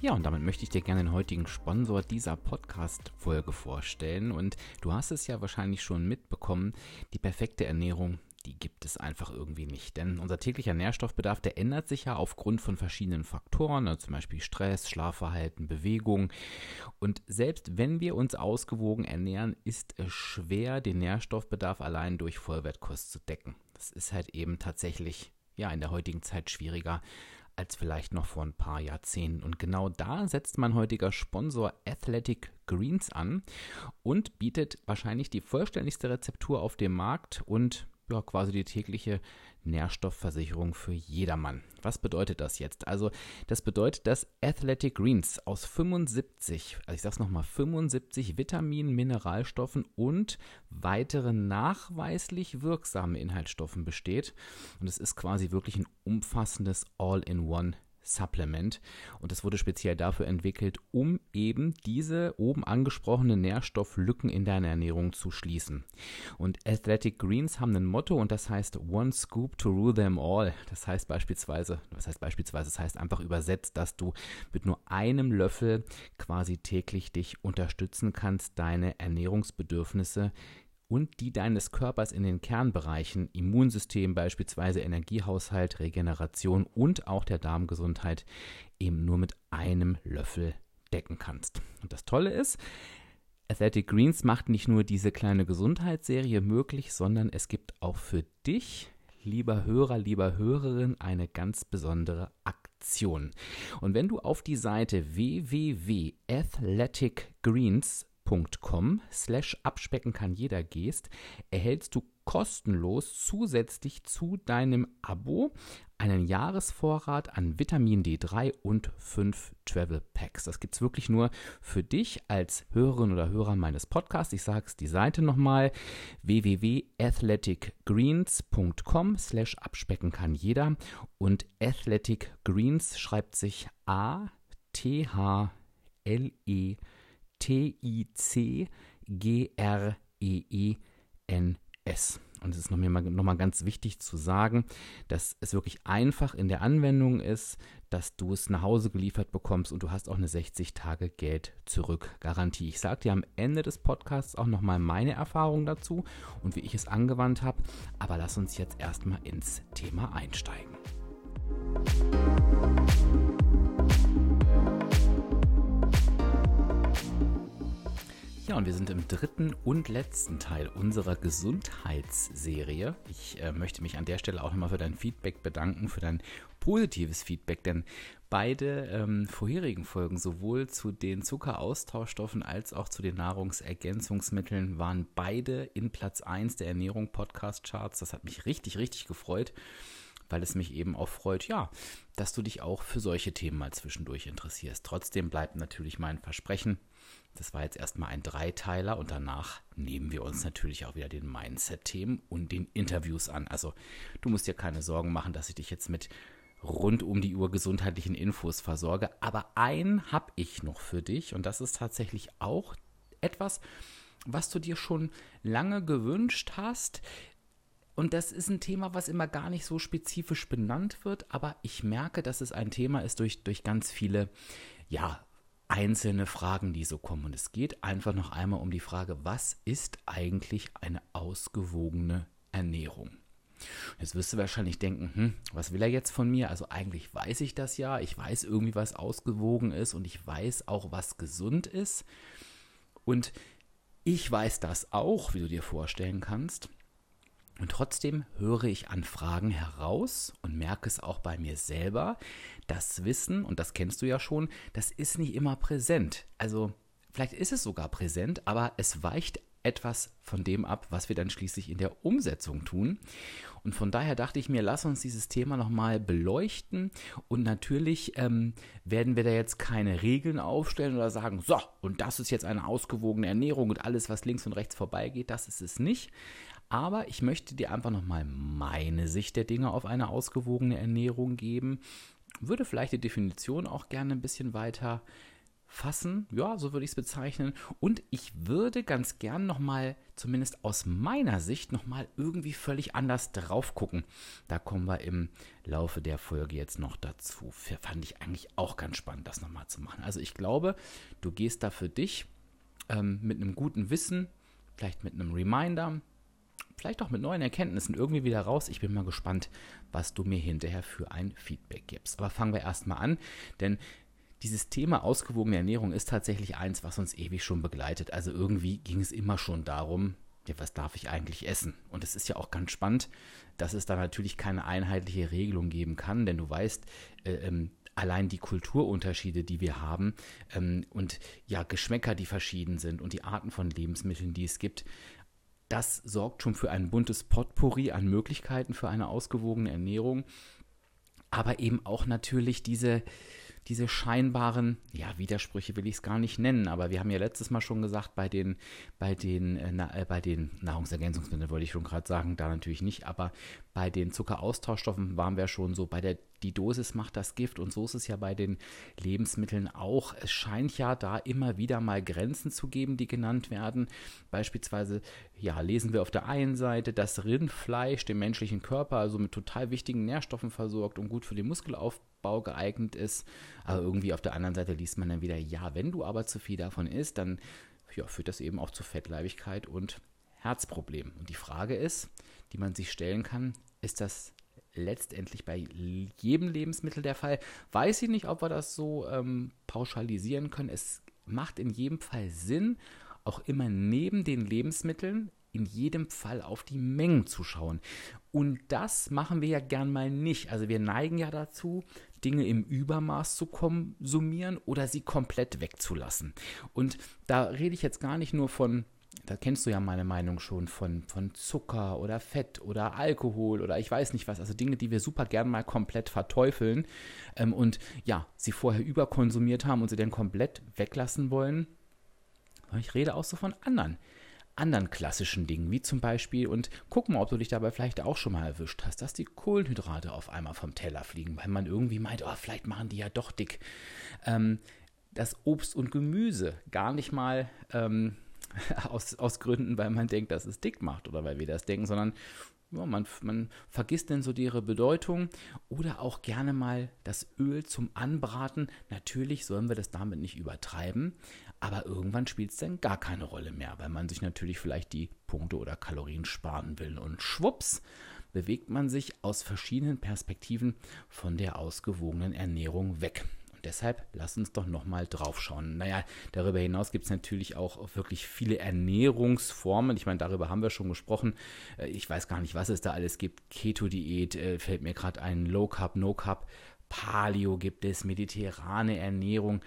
Ja, und damit möchte ich dir gerne den heutigen Sponsor dieser Podcast-Folge vorstellen. Und du hast es ja wahrscheinlich schon mitbekommen, die perfekte Ernährung, die gibt es einfach irgendwie nicht. Denn unser täglicher Nährstoffbedarf, der ändert sich ja aufgrund von verschiedenen Faktoren, ne, zum Beispiel Stress, Schlafverhalten, Bewegung. Und selbst wenn wir uns ausgewogen ernähren, ist es schwer, den Nährstoffbedarf allein durch Vollwertkost zu decken. Das ist halt eben tatsächlich ja in der heutigen Zeit schwieriger als vielleicht noch vor ein paar Jahrzehnten. Und genau da setzt mein heutiger Sponsor Athletic Greens an und bietet wahrscheinlich die vollständigste Rezeptur auf dem Markt und ja, quasi die tägliche Nährstoffversicherung für jedermann. Was bedeutet das jetzt? Also, das bedeutet, dass Athletic Greens aus 75, also ich sag's nochmal, 75 Vitaminen, Mineralstoffen und weiteren nachweislich wirksamen Inhaltsstoffen besteht. Und es ist quasi wirklich ein umfassendes All-in-One Supplement. Und es wurde speziell dafür entwickelt, um eben diese oben angesprochenen Nährstofflücken in deiner Ernährung zu schließen. Und Athletic Greens haben ein Motto und das heißt One Scoop to rule them all. Das heißt beispielsweise, was heißt beispielsweise, das heißt einfach übersetzt, dass du mit nur einem Löffel quasi täglich dich unterstützen kannst, deine Ernährungsbedürfnisse und die deines Körpers in den Kernbereichen Immunsystem, beispielsweise Energiehaushalt, Regeneration und auch der Darmgesundheit eben nur mit einem Löffel decken kannst. Und das Tolle ist, Athletic Greens macht nicht nur diese kleine Gesundheitsserie möglich, sondern es gibt auch für dich, lieber Hörer, lieber Hörerin, eine ganz besondere Aktion. Und wenn du auf die Seite www.athleticgreens patreon.com slash abspecken kann jeder gehst, erhältst du kostenlos zusätzlich zu deinem Abo einen Jahresvorrat an Vitamin D3 und 5 Travel Packs. Das gibt es wirklich nur für dich als Hörerin oder Hörer meines Podcasts. Ich sage es die Seite nochmal www.athleticgreens.com slash abspecken kann jeder und Athletic Greens schreibt sich A T H L E T-I-C-G-R-E-E-N-S. Und es ist nochmal noch mal ganz wichtig zu sagen, dass es wirklich einfach in der Anwendung ist, dass du es nach Hause geliefert bekommst und du hast auch eine 60 Tage Geld zurück Garantie. Ich sage dir am Ende des Podcasts auch nochmal meine Erfahrung dazu und wie ich es angewandt habe. Aber lass uns jetzt erstmal ins Thema einsteigen. Ja, und wir sind im dritten und letzten Teil unserer Gesundheitsserie. Ich äh, möchte mich an der Stelle auch nochmal für dein Feedback bedanken, für dein positives Feedback, denn beide ähm, vorherigen Folgen, sowohl zu den Zuckeraustauschstoffen als auch zu den Nahrungsergänzungsmitteln, waren beide in Platz 1 der Ernährung Podcast Charts. Das hat mich richtig, richtig gefreut weil es mich eben auch freut, ja, dass du dich auch für solche Themen mal zwischendurch interessierst. Trotzdem bleibt natürlich mein Versprechen, das war jetzt erstmal ein Dreiteiler und danach nehmen wir uns natürlich auch wieder den Mindset-Themen und den Interviews an. Also du musst dir keine Sorgen machen, dass ich dich jetzt mit rund um die Uhr gesundheitlichen Infos versorge. Aber einen habe ich noch für dich und das ist tatsächlich auch etwas, was du dir schon lange gewünscht hast. Und das ist ein Thema, was immer gar nicht so spezifisch benannt wird, aber ich merke, dass es ein Thema ist durch, durch ganz viele, ja, einzelne Fragen, die so kommen. Und es geht einfach noch einmal um die Frage, was ist eigentlich eine ausgewogene Ernährung? Jetzt wirst du wahrscheinlich denken, hm, was will er jetzt von mir? Also eigentlich weiß ich das ja. Ich weiß irgendwie, was ausgewogen ist und ich weiß auch, was gesund ist. Und ich weiß das auch, wie du dir vorstellen kannst. Und trotzdem höre ich an Fragen heraus und merke es auch bei mir selber. Das Wissen, und das kennst du ja schon, das ist nicht immer präsent. Also vielleicht ist es sogar präsent, aber es weicht etwas von dem ab, was wir dann schließlich in der Umsetzung tun. Und von daher dachte ich mir, lass uns dieses Thema nochmal beleuchten. Und natürlich ähm, werden wir da jetzt keine Regeln aufstellen oder sagen, so, und das ist jetzt eine ausgewogene Ernährung und alles, was links und rechts vorbeigeht, das ist es nicht. Aber ich möchte dir einfach nochmal meine Sicht der Dinge auf eine ausgewogene Ernährung geben. Würde vielleicht die Definition auch gerne ein bisschen weiter fassen, ja, so würde ich es bezeichnen. Und ich würde ganz gern nochmal, zumindest aus meiner Sicht, nochmal irgendwie völlig anders drauf gucken. Da kommen wir im Laufe der Folge jetzt noch dazu. Fand ich eigentlich auch ganz spannend, das nochmal zu machen. Also ich glaube, du gehst da für dich ähm, mit einem guten Wissen, vielleicht mit einem Reminder, vielleicht auch mit neuen Erkenntnissen irgendwie wieder raus. Ich bin mal gespannt, was du mir hinterher für ein Feedback gibst. Aber fangen wir erstmal an, denn dieses Thema ausgewogene Ernährung ist tatsächlich eins, was uns ewig schon begleitet. Also irgendwie ging es immer schon darum, ja, was darf ich eigentlich essen? Und es ist ja auch ganz spannend, dass es da natürlich keine einheitliche Regelung geben kann, denn du weißt, äh, ähm, allein die Kulturunterschiede, die wir haben ähm, und ja, Geschmäcker, die verschieden sind und die Arten von Lebensmitteln, die es gibt, das sorgt schon für ein buntes Potpourri an Möglichkeiten für eine ausgewogene Ernährung, aber eben auch natürlich diese, diese scheinbaren, ja, Widersprüche will ich es gar nicht nennen, aber wir haben ja letztes Mal schon gesagt, bei den, bei den, äh, na, äh, bei den Nahrungsergänzungsmitteln wollte ich schon gerade sagen, da natürlich nicht, aber bei den Zuckeraustauschstoffen waren wir schon so, bei der die Dosis macht das Gift und so ist es ja bei den Lebensmitteln auch. Es scheint ja da immer wieder mal Grenzen zu geben, die genannt werden. Beispielsweise, ja, lesen wir auf der einen Seite, dass Rindfleisch den menschlichen Körper also mit total wichtigen Nährstoffen versorgt und gut für den Muskelaufbau geeignet ist. Aber irgendwie auf der anderen Seite liest man dann wieder, ja, wenn du aber zu viel davon isst, dann ja, führt das eben auch zu Fettleibigkeit und Herzproblemen. Und die Frage ist, die man sich stellen kann, ist das letztendlich bei jedem Lebensmittel der Fall? Weiß ich nicht, ob wir das so ähm, pauschalisieren können. Es macht in jedem Fall Sinn, auch immer neben den Lebensmitteln in jedem Fall auf die Mengen zu schauen. Und das machen wir ja gern mal nicht. Also wir neigen ja dazu, Dinge im Übermaß zu konsumieren oder sie komplett wegzulassen. Und da rede ich jetzt gar nicht nur von da kennst du ja meine Meinung schon von, von Zucker oder Fett oder Alkohol oder ich weiß nicht was, also Dinge, die wir super gern mal komplett verteufeln ähm, und ja, sie vorher überkonsumiert haben und sie dann komplett weglassen wollen. Ich rede auch so von anderen, anderen klassischen Dingen, wie zum Beispiel, und guck mal, ob du dich dabei vielleicht auch schon mal erwischt hast, dass die Kohlenhydrate auf einmal vom Teller fliegen, weil man irgendwie meint, oh, vielleicht machen die ja doch dick. Ähm, dass Obst und Gemüse gar nicht mal ähm, aus, aus Gründen, weil man denkt, dass es dick macht oder weil wir das denken, sondern ja, man, man vergisst denn so ihre Bedeutung oder auch gerne mal das Öl zum Anbraten. Natürlich sollen wir das damit nicht übertreiben, aber irgendwann spielt es dann gar keine Rolle mehr, weil man sich natürlich vielleicht die Punkte oder Kalorien sparen will. Und schwupps bewegt man sich aus verschiedenen Perspektiven von der ausgewogenen Ernährung weg. Und deshalb lass uns doch nochmal drauf schauen. Naja, darüber hinaus gibt es natürlich auch wirklich viele Ernährungsformen. Ich meine, darüber haben wir schon gesprochen. Äh, ich weiß gar nicht, was es da alles gibt. Keto-Diät äh, fällt mir gerade ein, Low Carb, No Carb. Paleo gibt es, mediterrane Ernährung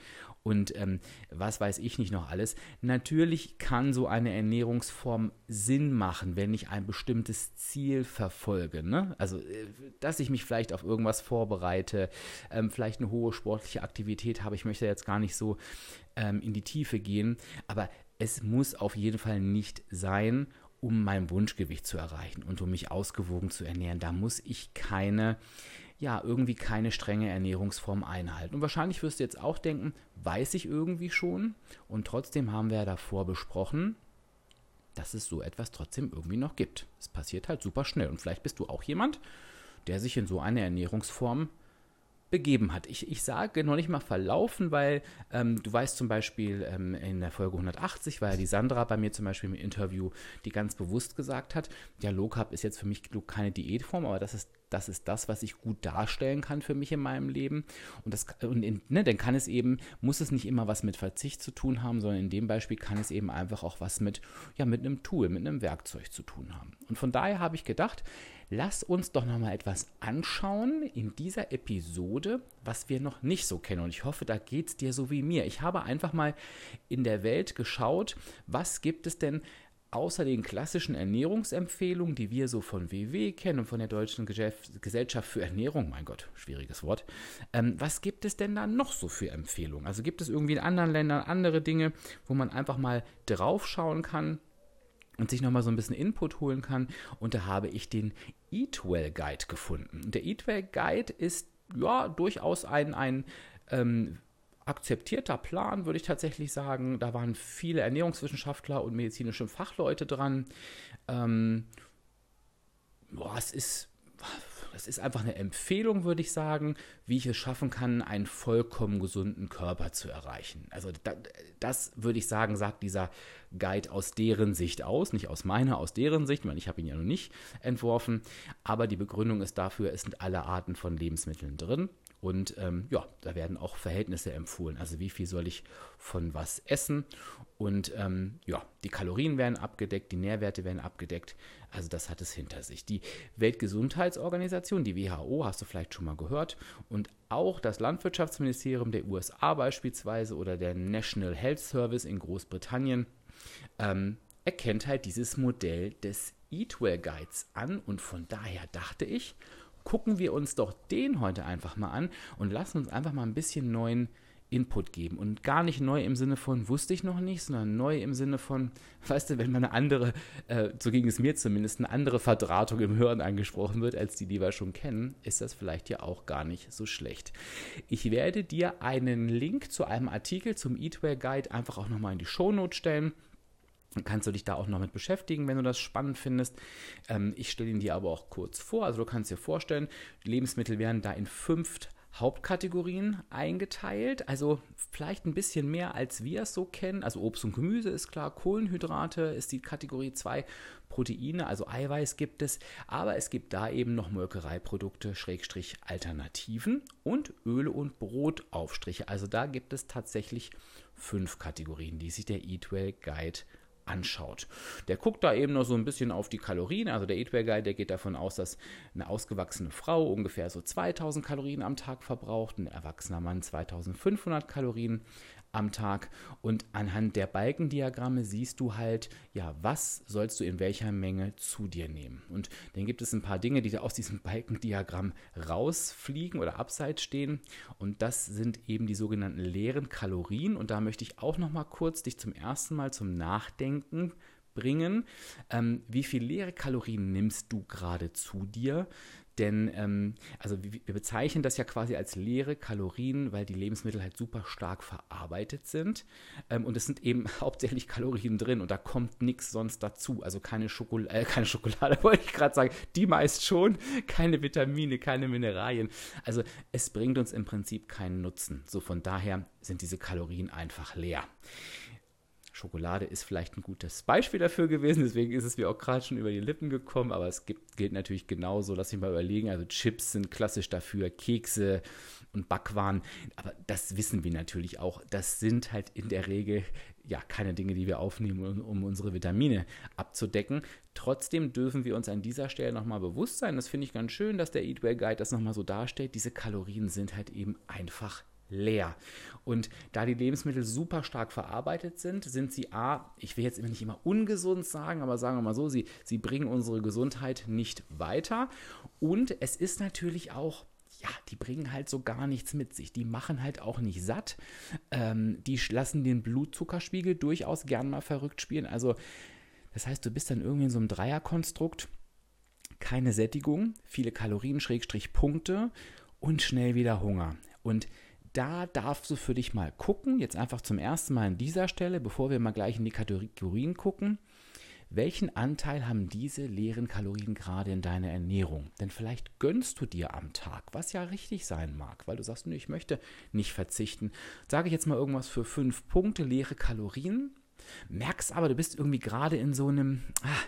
und ähm, was weiß ich nicht noch alles. Natürlich kann so eine Ernährungsform Sinn machen, wenn ich ein bestimmtes Ziel verfolge. Ne? Also, äh, dass ich mich vielleicht auf irgendwas vorbereite, ähm, vielleicht eine hohe sportliche Aktivität habe. Ich möchte jetzt gar nicht so ähm, in die Tiefe gehen, aber es muss auf jeden Fall nicht sein, um mein Wunschgewicht zu erreichen und um mich ausgewogen zu ernähren. Da muss ich keine ja, irgendwie keine strenge Ernährungsform einhalten. Und wahrscheinlich wirst du jetzt auch denken, weiß ich irgendwie schon. Und trotzdem haben wir ja davor besprochen, dass es so etwas trotzdem irgendwie noch gibt. Es passiert halt super schnell. Und vielleicht bist du auch jemand, der sich in so eine Ernährungsform begeben hat. Ich, ich sage noch nicht mal verlaufen, weil ähm, du weißt zum Beispiel ähm, in der Folge 180 war ja die Sandra bei mir zum Beispiel im Interview, die ganz bewusst gesagt hat, ja, Low Carb ist jetzt für mich keine Diätform, aber das ist das ist das, was ich gut darstellen kann für mich in meinem Leben. Und, das, und in, ne, dann kann es eben, muss es nicht immer was mit Verzicht zu tun haben, sondern in dem Beispiel kann es eben einfach auch was mit, ja, mit einem Tool, mit einem Werkzeug zu tun haben. Und von daher habe ich gedacht, lass uns doch nochmal etwas anschauen in dieser Episode, was wir noch nicht so kennen. Und ich hoffe, da geht es dir so wie mir. Ich habe einfach mal in der Welt geschaut, was gibt es denn außer den klassischen Ernährungsempfehlungen, die wir so von WW kennen und von der Deutschen Gesellschaft für Ernährung, mein Gott, schwieriges Wort, ähm, was gibt es denn da noch so für Empfehlungen? Also gibt es irgendwie in anderen Ländern andere Dinge, wo man einfach mal draufschauen kann und sich nochmal so ein bisschen Input holen kann? Und da habe ich den Eatwell Guide gefunden. Und der Eatwell Guide ist ja durchaus ein, ein ähm, akzeptierter Plan, würde ich tatsächlich sagen. Da waren viele Ernährungswissenschaftler und medizinische Fachleute dran. Ähm, boah, es ist, es ist einfach eine Empfehlung, würde ich sagen, wie ich es schaffen kann, einen vollkommen gesunden Körper zu erreichen. Also da, das würde ich sagen, sagt dieser Guide aus deren Sicht aus, nicht aus meiner, aus deren Sicht, weil ich habe ihn ja noch nicht entworfen. Aber die Begründung ist dafür, es sind alle Arten von Lebensmitteln drin. Und ähm, ja, da werden auch Verhältnisse empfohlen. Also wie viel soll ich von was essen? Und ähm, ja, die Kalorien werden abgedeckt, die Nährwerte werden abgedeckt. Also das hat es hinter sich. Die Weltgesundheitsorganisation, die WHO, hast du vielleicht schon mal gehört. Und auch das Landwirtschaftsministerium der USA beispielsweise oder der National Health Service in Großbritannien ähm, erkennt halt dieses Modell des Eatwell Guides an. Und von daher dachte ich, gucken wir uns doch den heute einfach mal an und lassen uns einfach mal ein bisschen neuen Input geben. Und gar nicht neu im Sinne von wusste ich noch nicht, sondern neu im Sinne von, weißt du, wenn man eine andere, äh, so ging es mir zumindest, eine andere Verdrahtung im Hören angesprochen wird, als die, die wir schon kennen, ist das vielleicht ja auch gar nicht so schlecht. Ich werde dir einen Link zu einem Artikel zum Eatware Guide einfach auch nochmal in die Shownote stellen. Kannst du dich da auch noch mit beschäftigen, wenn du das spannend findest. Ähm, ich stelle ihn dir aber auch kurz vor. Also du kannst dir vorstellen, Lebensmittel werden da in fünf Hauptkategorien eingeteilt. Also vielleicht ein bisschen mehr, als wir es so kennen. Also Obst und Gemüse ist klar, Kohlenhydrate ist die Kategorie 2, Proteine, also Eiweiß gibt es, aber es gibt da eben noch Molkereiprodukte, Schrägstrich Alternativen und Öle und Brotaufstriche. Also da gibt es tatsächlich fünf Kategorien, die sich der Eatwell Guide anschaut. Der guckt da eben noch so ein bisschen auf die Kalorien. Also der Eatware Guide, der geht davon aus, dass eine ausgewachsene Frau ungefähr so 2000 Kalorien am Tag verbraucht, ein erwachsener Mann 2500 Kalorien am Tag und anhand der Balkendiagramme siehst du halt, ja, was sollst du in welcher Menge zu dir nehmen. Und dann gibt es ein paar Dinge, die da aus diesem Balkendiagramm rausfliegen oder abseits stehen und das sind eben die sogenannten leeren Kalorien und da möchte ich auch noch mal kurz dich zum ersten Mal zum Nachdenken bringen. Ähm, wie viele leere Kalorien nimmst du gerade zu dir? Denn ähm, also wir bezeichnen das ja quasi als leere Kalorien, weil die Lebensmittel halt super stark verarbeitet sind. Ähm, und es sind eben hauptsächlich Kalorien drin und da kommt nichts sonst dazu. Also keine, Schokol äh, keine Schokolade, wollte ich gerade sagen. Die meist schon. Keine Vitamine, keine Mineralien. Also es bringt uns im Prinzip keinen Nutzen. So von daher sind diese Kalorien einfach leer. Schokolade ist vielleicht ein gutes Beispiel dafür gewesen, deswegen ist es mir auch gerade schon über die Lippen gekommen, aber es gibt, gilt natürlich genauso, lass mich mal überlegen, also Chips sind klassisch dafür, Kekse und Backwaren, aber das wissen wir natürlich auch, das sind halt in der Regel ja keine Dinge, die wir aufnehmen, um, unsere Vitamine abzudecken. Trotzdem dürfen wir uns an dieser Stelle nochmal bewusst sein, das finde ich ganz schön, dass der Eatware Guide das nochmal so darstellt, diese Kalorien sind halt eben einfach leer. Und da die Lebensmittel super stark verarbeitet sind, sind sie A, ich will jetzt immer nicht immer ungesund sagen, aber sagen wir mal so, sie, sie bringen unsere Gesundheit nicht weiter. Und es ist natürlich auch ja, die bringen halt so gar nichts mit sich. Die machen halt auch nicht satt. Ähm, die lassen den Blutzuckerspiegel durchaus gern mal verrückt spielen. Also, das heißt, du bist dann irgendwie in so einem Dreierkonstrukt. Keine Sättigung, viele Kalorien, Schrägstrich Punkte und schnell wieder Hunger. Und da darfst du für dich mal gucken, jetzt einfach zum ersten Mal an dieser Stelle, bevor wir mal gleich in die Kategorien gucken, welchen Anteil haben diese leeren Kalorien gerade in deiner Ernährung? Denn vielleicht gönnst du dir am Tag, was ja richtig sein mag, weil du sagst, nee, ich möchte nicht verzichten. Sage ich jetzt mal irgendwas für fünf Punkte leere Kalorien, merkst aber, du bist irgendwie gerade in so einem, ah,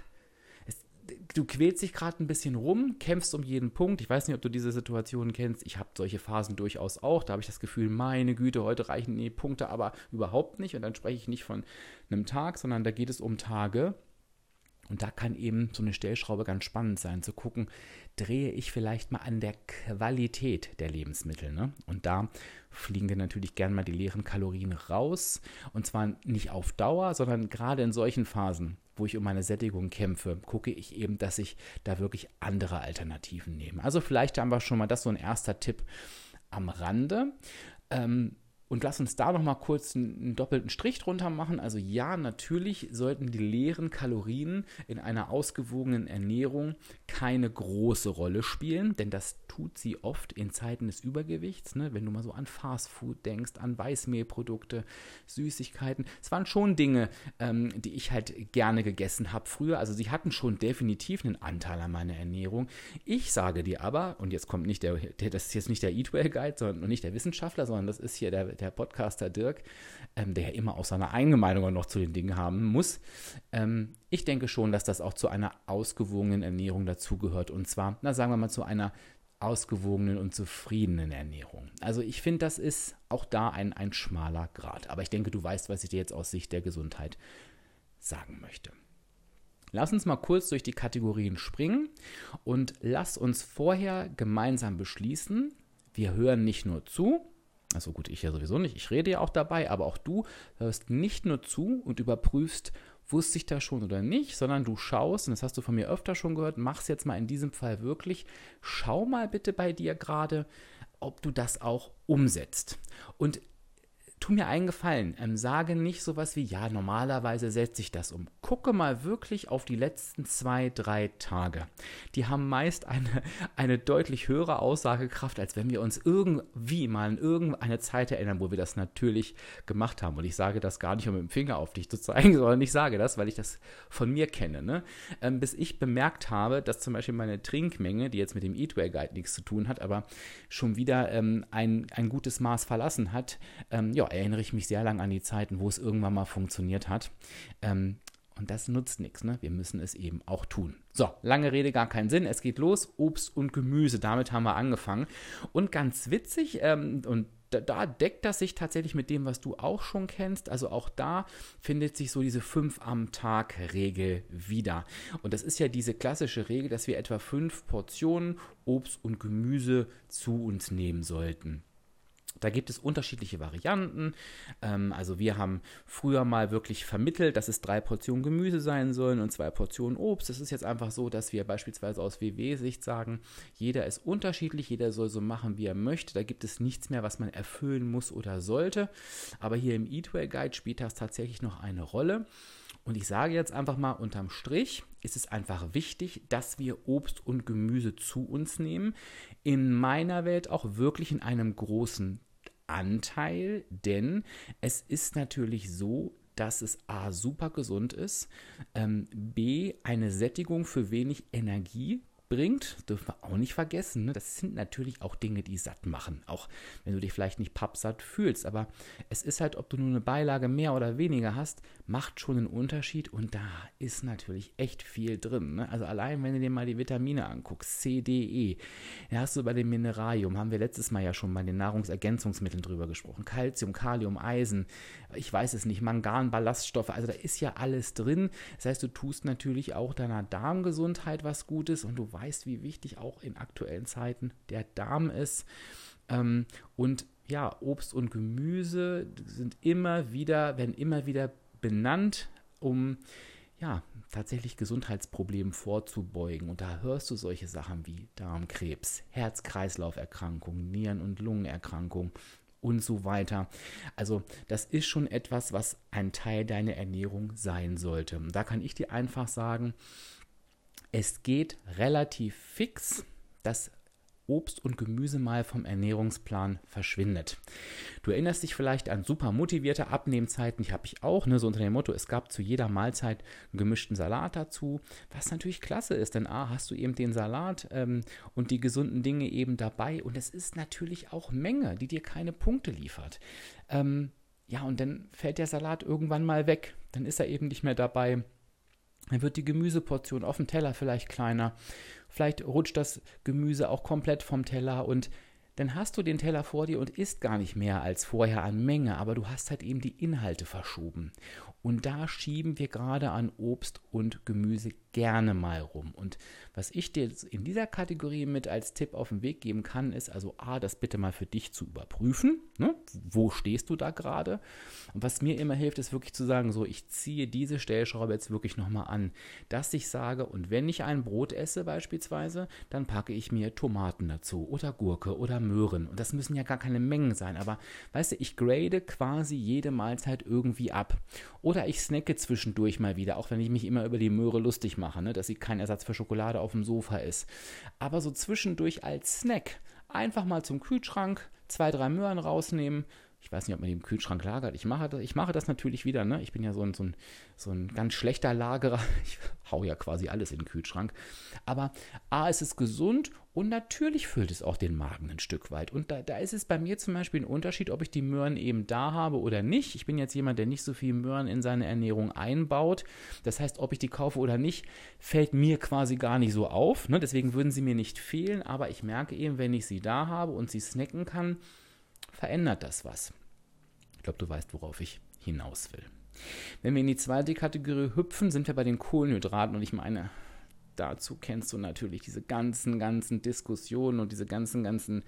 du quälst dich gerade ein bisschen rum, kämpfst um jeden Punkt. Ich weiß nicht, ob du diese Situation kennst. Ich habe solche Phasen durchaus auch. Da habe ich das Gefühl, meine Güte, heute reichen die Punkte aber überhaupt nicht. Und dann spreche ich nicht von einem Tag, sondern da geht es um Tage. Und da kann eben so eine Stellschraube ganz spannend sein, zu gucken, drehe ich vielleicht mal an der Qualität der Lebensmittel. Ne? Und da fliegen wir natürlich gern mal die leeren Kalorien raus. Und zwar nicht auf Dauer, sondern gerade in solchen Phasen, wo ich um meine Sättigung kämpfe, gucke ich eben, dass ich da wirklich andere Alternativen nehme. Also vielleicht haben wir schon mal das so ein erster Tipp am Rande. Ähm, und lass uns da noch mal kurz einen, einen, doppelten Strich drunter machen. Also ja, natürlich sollten die leeren Kalorien in einer ausgewogenen Ernährung keine große Rolle spielen, denn das tut sie oft in Zeiten des Übergewichts. Ne? Wenn du mal so an Fastfood denkst, an Weißmehlprodukte, Süßigkeiten. Es waren schon Dinge, ähm, die ich halt gerne gegessen habe früher. Also sie hatten schon definitiv einen Anteil an meiner Ernährung. Ich sage dir aber, und jetzt kommt nicht der, der das ist jetzt nicht der Eatwell Guide, sondern nicht der Wissenschaftler, sondern das ist hier der, der Podcaster Dirk, ähm, der ja immer auch seine eigene Meinung noch zu den Dingen haben muss. Ähm, ich denke schon, dass das auch zu einer ausgewogenen Ernährung dazugehört. Und zwar, na sagen wir mal, zu einer ausgewogenen und zufriedenen Ernährung. Also ich finde, das ist auch da ein, ein schmaler Grad. Aber ich denke, du weißt, was ich dir jetzt aus Sicht der Gesundheit sagen möchte. Lass uns mal kurz durch die Kategorien springen und lass uns vorher gemeinsam beschließen, wir hören nicht nur zu, also gut, ich ja sowieso nicht, ich rede ja auch dabei, aber auch du hörst nicht nur zu und überprüfst, wusste ich das schon oder nicht, sondern du schaust, und das hast du von mir öfter schon gehört, mach es jetzt mal in diesem Fall wirklich, schau mal bitte bei dir gerade, ob du das auch umsetzt. Und tu mir einen Gefallen, ähm, sage nicht sowas wie, ja, normalerweise setze ich das um. Gucke mal wirklich auf die letzten zwei, drei Tage. Die haben meist eine, eine deutlich höhere Aussagekraft, als wenn wir uns irgendwie mal an irgendeine Zeit erinnern, wo wir das natürlich gemacht haben. Und ich sage das gar nicht, um mit dem Finger auf dich zu zeigen, sondern ich sage das, weil ich das von mir kenne. Ne? Ähm, bis ich bemerkt habe, dass zum Beispiel meine Trinkmenge, die jetzt mit dem Eatway Guide nichts zu tun hat, aber schon wieder ähm, ein, ein gutes Maß verlassen hat, ähm, ja, erinnere ich mich sehr lang an die Zeiten, wo es irgendwann mal funktioniert hat. Ähm, und das nutzt nichts, ne? Wir müssen es eben auch tun. So, lange Rede, gar keinen Sinn. Es geht los. Obst und Gemüse, damit haben wir angefangen. Und ganz witzig, ähm, und da, deckt das sich tatsächlich mit dem, was du auch schon kennst. Also auch da findet sich so diese fünf am Tag Regel wieder. Und das ist ja diese klassische Regel, dass wir etwa fünf Portionen Obst und Gemüse zu uns nehmen sollten. Da gibt es unterschiedliche Varianten. Ähm, also wir haben früher mal wirklich vermittelt, dass es drei Portionen Gemüse sein sollen und zwei Portionen Obst. Es ist jetzt einfach so, dass wir beispielsweise aus WW-Sicht sagen, jeder ist unterschiedlich, jeder soll so machen, wie er möchte. Da gibt es nichts mehr, was man erfüllen muss oder sollte. Aber hier im Eatwell Guide spielt das tatsächlich noch eine Rolle. Und ich sage jetzt einfach mal unterm Strich, ist es einfach wichtig, dass wir Obst und Gemüse zu uns nehmen. In meiner Welt auch wirklich in einem großen Anteil, denn es ist natürlich so, dass es A super gesund ist, ähm, B eine Sättigung für wenig Energie bringt, dürfen wir auch nicht vergessen. Ne? Das sind natürlich auch Dinge, die satt machen. Auch wenn du dich vielleicht nicht pappsatt fühlst. Aber es ist halt, ob du nur eine Beilage mehr oder weniger hast, macht schon einen Unterschied. Und da ist natürlich echt viel drin. Ne? Also allein, wenn du dir mal die Vitamine anguckst, C, D, E, da hast du bei dem Mineralium, haben wir letztes Mal ja schon bei den Nahrungsergänzungsmitteln drüber gesprochen. Calcium, Kalium, Eisen, ich weiß es nicht, Mangan, Ballaststoffe. Also da ist ja alles drin. Das heißt, du tust natürlich auch deiner Darmgesundheit was Gutes und du weißt, wie wichtig auch in aktuellen Zeiten der Darm ist. Ähm, und ja, Obst und Gemüse sind immer wieder, werden immer wieder benannt, um ja, tatsächlich Gesundheitsproblemen vorzubeugen. Und da hörst du solche Sachen wie Darmkrebs, Herz-Kreislauf-Erkrankungen, Nieren- und Lungenerkrankungen und so weiter. Also das ist schon etwas, was ein Teil deiner Ernährung sein sollte. Da kann ich dir einfach sagen, es geht relativ fix, dass Obst und Gemüse mal vom Ernährungsplan verschwindet. Du erinnerst dich vielleicht an super motivierte Abnehmzeiten, die habe ich auch, ne, so unter dem Motto, es gab zu jeder Mahlzeit einen gemischten Salat dazu, was natürlich klasse ist, denn A, hast du eben den Salat ähm, und die gesunden Dinge eben dabei und es ist natürlich auch Menge, die dir keine Punkte liefert. Ähm, ja, und dann fällt der Salat irgendwann mal weg, dann ist er eben nicht mehr dabei dann wird die Gemüseportion auf dem Teller vielleicht kleiner. Vielleicht rutscht das Gemüse auch komplett vom Teller und dann hast du den Teller vor dir und isst gar nicht mehr als vorher an Menge, aber du hast halt eben die Inhalte verschoben. Und da schieben wir gerade an Obst und Gemüse gerne mal rum. Und was ich dir in dieser Kategorie mit als Tipp auf den Weg geben kann, ist also A, das bitte mal für dich zu überprüfen. Ne? Wo stehst du da gerade? Und was mir immer hilft, ist wirklich zu sagen, so, ich ziehe diese Stellschraube jetzt wirklich nochmal an. Dass ich sage, und wenn ich ein Brot esse beispielsweise, dann packe ich mir Tomaten dazu oder Gurke oder Möhren. Und das müssen ja gar keine Mengen sein. Aber weißt du, ich grade quasi jede Mahlzeit irgendwie ab. Oder ich snacke zwischendurch mal wieder, auch wenn ich mich immer über die Möhre lustig mache, ne? dass sie kein Ersatz für Schokolade auf dem Sofa ist. Aber so zwischendurch als Snack einfach mal zum Kühlschrank, zwei, drei Möhren rausnehmen, ich weiß nicht, ob man die im Kühlschrank lagert. Ich mache das, ich mache das natürlich wieder. Ne? Ich bin ja so ein, so, ein, so ein ganz schlechter Lagerer. Ich hau ja quasi alles in den Kühlschrank. Aber A, ist es gesund und natürlich füllt es auch den Magen ein Stück weit. Und da, da ist es bei mir zum Beispiel ein Unterschied, ob ich die Möhren eben da habe oder nicht. Ich bin jetzt jemand, der nicht so viel Möhren in seine Ernährung einbaut. Das heißt, ob ich die kaufe oder nicht, fällt mir quasi gar nicht so auf. Ne? Deswegen würden sie mir nicht fehlen. Aber ich merke eben, wenn ich sie da habe und sie snacken kann, verändert das was. Ich glaube, du weißt, worauf ich hinaus will. Wenn wir in die zweite Kategorie hüpfen, sind wir bei den Kohlenhydraten und ich meine, dazu kennst du natürlich diese ganzen, ganzen Diskussionen und diese ganzen, ganzen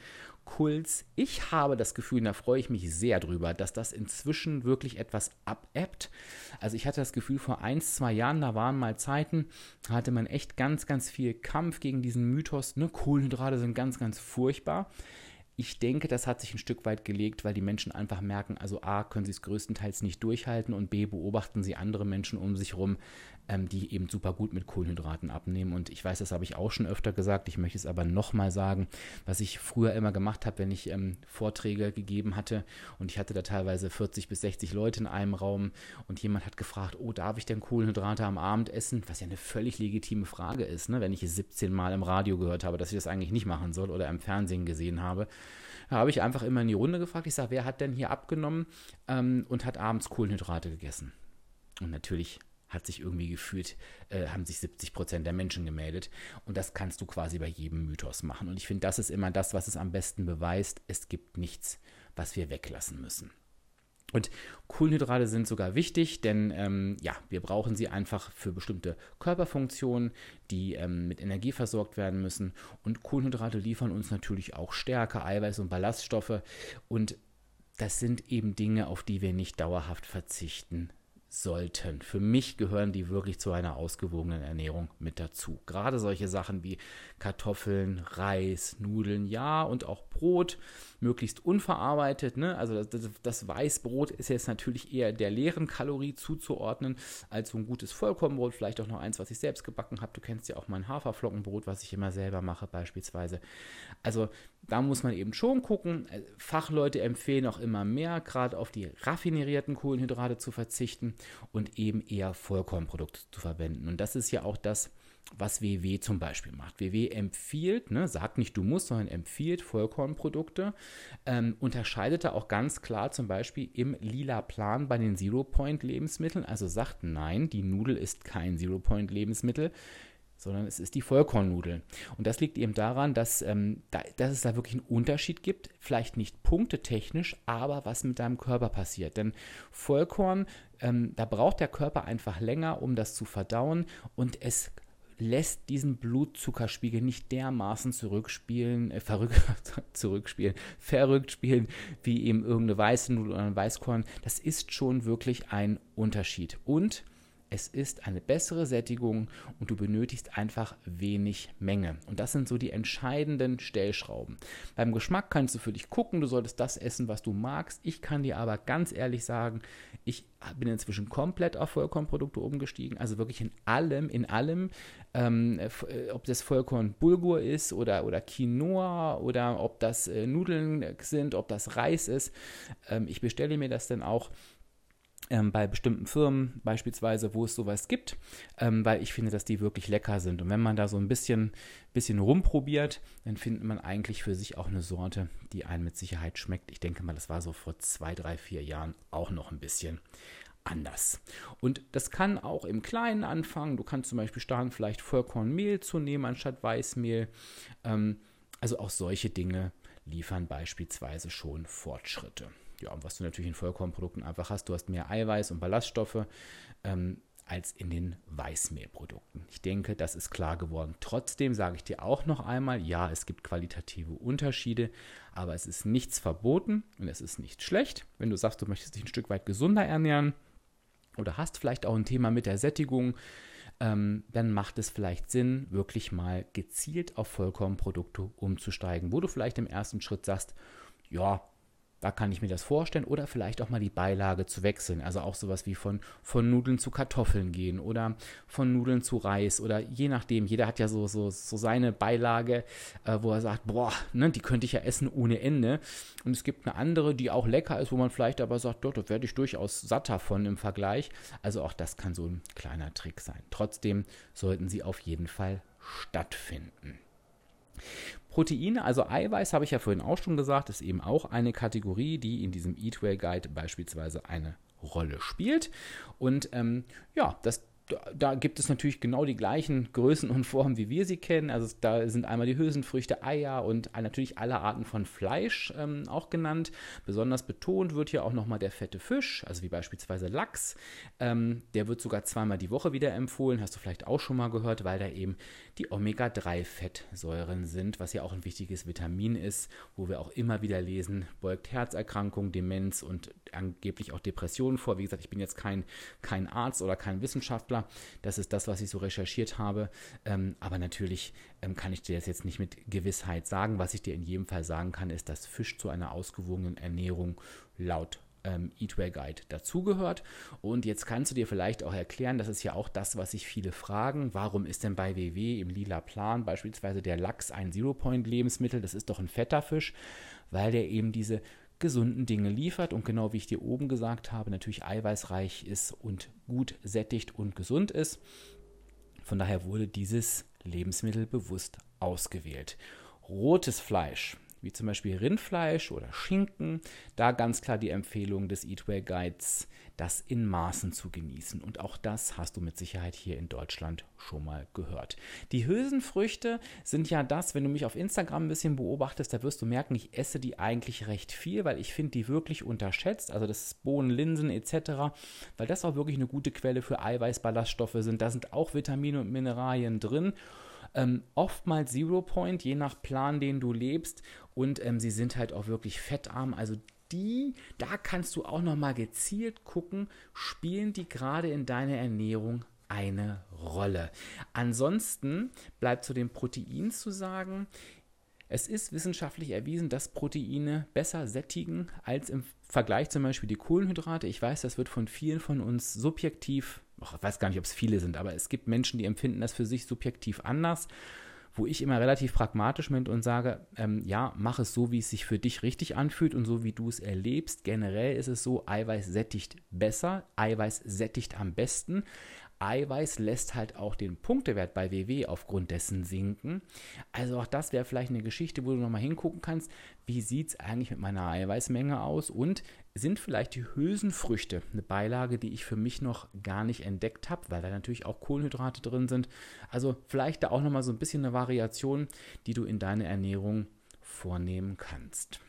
Kults. Ich habe das Gefühl, da freue ich mich sehr drüber, dass das inzwischen wirklich etwas abebbt. Also ich hatte das Gefühl, vor ein, zwei Jahren, da waren mal Zeiten, da hatte man echt ganz, ganz viel Kampf gegen diesen Mythos, ne, Kohlenhydrate sind ganz, ganz furchtbar. Ich denke, das hat sich ein Stück weit gelegt, weil die Menschen einfach merken, also A, können sie es größtenteils nicht durchhalten und B, beobachten sie andere Menschen um sich herum, ähm, die eben super gut mit Kohlenhydraten abnehmen. Und ich weiß, das habe ich auch schon öfter gesagt, ich möchte es aber nochmal sagen, was ich früher immer gemacht habe, wenn ich ähm, Vorträge gegeben hatte und ich hatte da teilweise 40 bis 60 Leute in einem Raum und jemand hat gefragt, oh, darf ich denn Kohlenhydrate am Abend essen? Was ja eine völlig legitime Frage ist, ne? wenn ich es 17 Mal im Radio gehört habe, dass ich das eigentlich nicht machen soll oder im Fernsehen gesehen habe. Da habe ich einfach immer in die Runde gefragt. Ich sage, wer hat denn hier abgenommen ähm, und hat abends Kohlenhydrate gegessen? Und natürlich hat sich irgendwie gefühlt, äh, haben sich 70 Prozent der Menschen gemeldet. Und das kannst du quasi bei jedem Mythos machen. Und ich finde, das ist immer das, was es am besten beweist. Es gibt nichts, was wir weglassen müssen. Und Kohlenhydrate sind sogar wichtig, denn ähm, ja, wir brauchen sie einfach für bestimmte Körperfunktionen, die ähm, mit Energie versorgt werden müssen. Und Kohlenhydrate liefern uns natürlich auch Stärke, Eiweiß und Ballaststoffe. Und das sind eben Dinge, auf die wir nicht dauerhaft verzichten sollten. Für mich gehören die wirklich zu einer ausgewogenen Ernährung mit dazu. Gerade solche Sachen wie Kartoffeln, Reis, Nudeln, ja, und auch Brot, möglichst unverarbeitet. Ne? Also das, das, das, Weißbrot ist jetzt natürlich eher der leeren Kalorie zuzuordnen, als so ein gutes Vollkornbrot, vielleicht auch noch eins, was ich selbst gebacken habe. Du kennst ja auch mein Haferflockenbrot, was ich immer selber mache beispielsweise. Also da muss man eben schon gucken. Fachleute empfehlen auch immer mehr, gerade auf die raffinierten Kohlenhydrate zu verzichten und eben eher Vollkornprodukte zu verwenden. Und das ist ja auch das, was WW zum Beispiel macht. WW empfiehlt, ne, sagt nicht du musst, sondern empfiehlt Vollkornprodukte, ähm, unterscheidet da auch ganz klar zum Beispiel im lila Plan bei den Zero-Point-Lebensmitteln, also sagt nein, die Nudel ist kein Zero-Point-Lebensmittel, sondern es ist die Vollkornnudel. Und das liegt eben daran, dass, ähm, da, dass es da wirklich einen Unterschied gibt, vielleicht nicht punktetechnisch, aber was mit deinem Körper passiert. Denn Vollkorn, ähm, da braucht der Körper einfach länger, um das zu verdauen und es lässt diesen Blutzuckerspiegel nicht dermaßen zurückspielen, äh, verrück, zurückspielen, verrückt spielen, wie eben irgendeine weiße Nudel oder ein Weißkorn. Das ist schon wirklich ein Unterschied. Und es ist eine bessere Sättigung und du benötigst einfach wenig Menge. Und das sind so die entscheidenden Stellschrauben. Beim Geschmack kannst du für dich gucken, du solltest das essen, was du magst. Ich kann dir aber ganz ehrlich sagen, ich bin inzwischen komplett auf Vollkornprodukte umgestiegen, also wirklich in allem, in allem, ähm, äh, ob das Vollkorn Bulgur ist oder, oder Quinoa oder ob das äh, Nudeln sind, ob das Reis ist. Ähm, ich bestelle mir das dann auch ähm, bei bestimmten Firmen beispielsweise, wo es sowas gibt, ähm, weil ich finde, dass die wirklich lecker sind. Und wenn man da so ein bisschen, bisschen rumprobiert, dann findet man eigentlich für sich auch eine Sorte, die einen mit Sicherheit schmeckt. Ich denke mal, das war so vor zwei, drei, vier Jahren auch noch ein bisschen anders. Und das kann auch im Kleinen anfangen. Du kannst zum Beispiel starten, vielleicht Vollkornmehl zu nehmen anstatt Weißmehl. Ähm, also auch solche Dinge liefern beispielsweise schon Fortschritte. Ja, und was du natürlich in Vollkornprodukten einfach hast, du hast mehr Eiweiß und Ballaststoffe ähm, als in den Weißmehlprodukten. Ich denke, das ist klar geworden. Trotzdem sage ich dir auch noch einmal, ja, es gibt qualitative Unterschiede, aber es ist nichts verboten und es ist nicht schlecht. Wenn du sagst, du möchtest dich ein Stück weit gesunder ernähren oder hast vielleicht auch ein Thema mit der Sättigung, ähm, dann macht es vielleicht Sinn, wirklich mal gezielt auf Vollkornprodukte umzusteigen, wo du vielleicht im ersten Schritt sagst, ja, da kann ich mir das vorstellen. Oder vielleicht auch mal die Beilage zu wechseln. Also auch sowas wie von, von Nudeln zu Kartoffeln gehen oder von Nudeln zu Reis oder je nachdem. Jeder hat ja so, so, so seine Beilage, äh, wo er sagt, boah, ne, die könnte ich ja essen ohne Ende. Und es gibt eine andere, die auch lecker ist, wo man vielleicht aber sagt, dort werde ich durchaus satt davon im Vergleich. Also auch das kann so ein kleiner Trick sein. Trotzdem sollten sie auf jeden Fall stattfinden. Proteine, also Eiweiß, habe ich ja vorhin auch schon gesagt, ist eben auch eine Kategorie, die in diesem Eatway Guide beispielsweise eine Rolle spielt. Und ähm, ja, das da gibt es natürlich genau die gleichen Größen und Formen, wie wir sie kennen. Also da sind einmal die Hülsenfrüchte, Eier und natürlich alle Arten von Fleisch ähm, auch genannt. Besonders betont wird hier auch nochmal der fette Fisch, also wie beispielsweise Lachs. Ähm, der wird sogar zweimal die Woche wieder empfohlen, hast du vielleicht auch schon mal gehört, weil da eben die Omega-3-Fettsäuren sind, was ja auch ein wichtiges Vitamin ist, wo wir auch immer wieder lesen, beugt Herzerkrankung, Demenz und angeblich auch Depressionen vor. Wie gesagt, ich bin jetzt kein, kein Arzt oder kein Wissenschaftler. Das ist das, was ich so recherchiert habe. Ähm, aber natürlich ähm, kann ich dir das jetzt nicht mit Gewissheit sagen. Was ich dir in jedem Fall sagen kann, ist, dass Fisch zu einer ausgewogenen Ernährung laut ähm, Eatway Guide dazugehört. Und jetzt kannst du dir vielleicht auch erklären, das ist ja auch das, was sich viele fragen, warum ist denn bei WW im lila Plan beispielsweise der Lachs ein Zero-Point-Lebensmittel? Das ist doch ein fetter Fisch, weil der eben diese gesunden Dinge liefert und genau wie ich dir oben gesagt habe, natürlich eiweißreich ist und gut sättigt und gesund ist. Von daher wurde dieses Lebensmittel bewusst ausgewählt. Rotes Fleisch wie zum Beispiel Rindfleisch oder Schinken, da ganz klar die Empfehlung des Eatway Guides, das in Maßen zu genießen. Und auch das hast du mit Sicherheit hier in Deutschland schon mal gehört. Die Hülsenfrüchte sind ja das, wenn du mich auf Instagram ein bisschen beobachtest, da wirst du merken, ich esse die eigentlich recht viel, weil ich finde die wirklich unterschätzt. Also das Bohnen, Linsen etc., weil das auch wirklich eine gute Quelle für Eiweißballaststoffe sind. Da sind auch Vitamine und Mineralien drin. Ähm, oftmals Zero Point, je nach Plan, den du lebst. Und ähm, sie sind halt auch wirklich fettarm. Also die, da kannst du auch nochmal gezielt gucken, spielen die gerade in deiner Ernährung eine Rolle. Ansonsten bleibt zu den Proteinen zu sagen, es ist wissenschaftlich erwiesen, dass Proteine besser sättigen als im Vergleich zum Beispiel die Kohlenhydrate. Ich weiß, das wird von vielen von uns subjektiv, ich weiß gar nicht, ob es viele sind, aber es gibt Menschen, die empfinden das für sich subjektiv anders wo ich immer relativ pragmatisch bin und sage, ähm, ja, mach es so, wie es sich für dich richtig anfühlt und so, wie du es erlebst. Generell ist es so, Eiweiß sättigt besser, Eiweiß sättigt am besten. Eiweiß lässt halt auch den Punktewert bei WW aufgrund dessen sinken. Also auch das wäre vielleicht eine Geschichte, wo du nochmal hingucken kannst, wie sieht es eigentlich mit meiner Eiweißmenge aus und sind vielleicht die Hülsenfrüchte eine Beilage, die ich für mich noch gar nicht entdeckt habe, weil da natürlich auch Kohlenhydrate drin sind. Also vielleicht da auch nochmal so ein bisschen eine Variation, die du in deine Ernährung vornehmen kannst.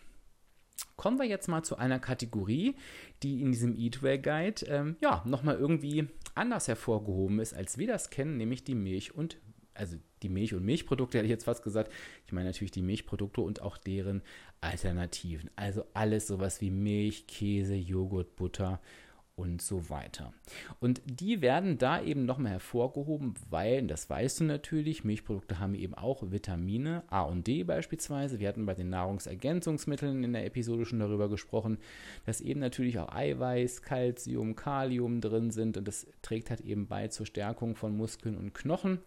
Kommen wir jetzt mal zu einer Kategorie, die in diesem Eatway Guide ähm, ja nochmal irgendwie anders hervorgehoben ist, als wir das kennen, nämlich die Milch und also die Milch- und Milchprodukte hätte ich jetzt fast gesagt. Ich meine natürlich die Milchprodukte und auch deren Alternativen. Also alles sowas wie Milch, Käse, Joghurt, Butter und so weiter. Und die werden da eben nochmal hervorgehoben, weil, das weißt du natürlich, Milchprodukte haben eben auch Vitamine, A und D beispielsweise. Wir hatten bei den Nahrungsergänzungsmitteln in der Episode schon darüber gesprochen, dass eben natürlich auch Eiweiß, Calcium, Kalium drin sind und das trägt halt eben bei zur Stärkung von Muskeln und Knochen.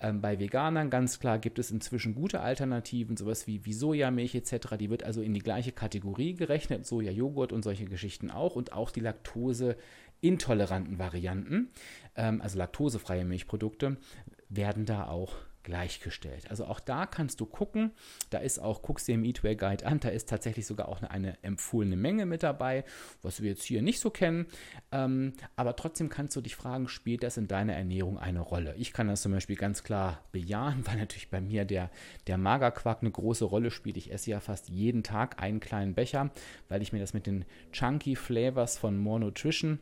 Ähm, bei Veganern ganz klar gibt es inzwischen gute Alternativen, sowas wie, wie Sojamilch etc. Die wird also in die gleiche Kategorie gerechnet, Soja-Joghurt und solche Geschichten auch und auch die Laktose-intoleranten Varianten, ähm, also laktosefreie Milchprodukte, werden da auch gleichgestellt. Also auch da kannst du gucken, da ist auch, guckst dir im Eatway Guide an, da ist tatsächlich sogar auch eine, eine empfohlene Menge mit dabei, was wir jetzt hier nicht so kennen. Ähm, aber trotzdem kannst du dich fragen, spielt das in deiner Ernährung eine Rolle? Ich kann das zum Beispiel ganz klar bejahen, weil natürlich bei mir der, der Magerquark eine große Rolle spielt. Ich esse ja fast jeden Tag einen kleinen Becher, weil ich mir das mit den Chunky Flavors von More Nutrition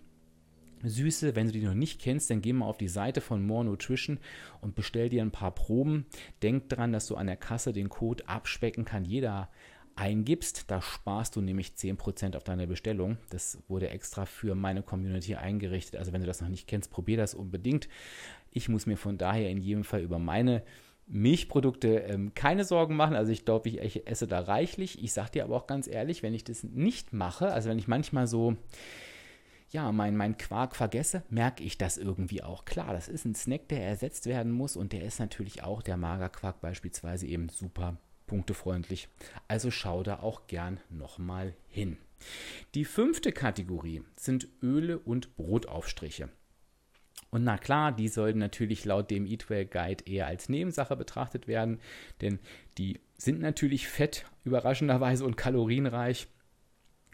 Süße, wenn du die noch nicht kennst, dann geh mal auf die Seite von More Nutrition und bestell dir ein paar Proben. Denk dran, dass du an der Kasse den Code abspecken kann. Jeder eingibst, da sparst du nämlich 10% auf deine Bestellung. Das wurde extra für meine Community eingerichtet. Also wenn du das noch nicht kennst, probier das unbedingt. Ich muss mir von daher in jedem Fall über meine Milchprodukte ähm, keine Sorgen machen. Also ich glaube, ich, esse da reichlich. Ich sage dir aber auch ganz ehrlich, wenn ich das nicht mache, also wenn ich manchmal so ja, mein, mein Quark vergesse, merke ich das irgendwie auch. Klar, das ist ein Snack, der ersetzt werden muss und der ist natürlich auch der Magerquark beispielsweise eben super punktefreundlich. Also schau da auch gern nochmal hin. Die fünfte Kategorie sind Öle und Brotaufstriche. Und na klar, die sollten natürlich laut dem Eatwell Guide eher als Nebensache betrachtet werden, denn die sind natürlich fett, überraschenderweise und kalorienreich.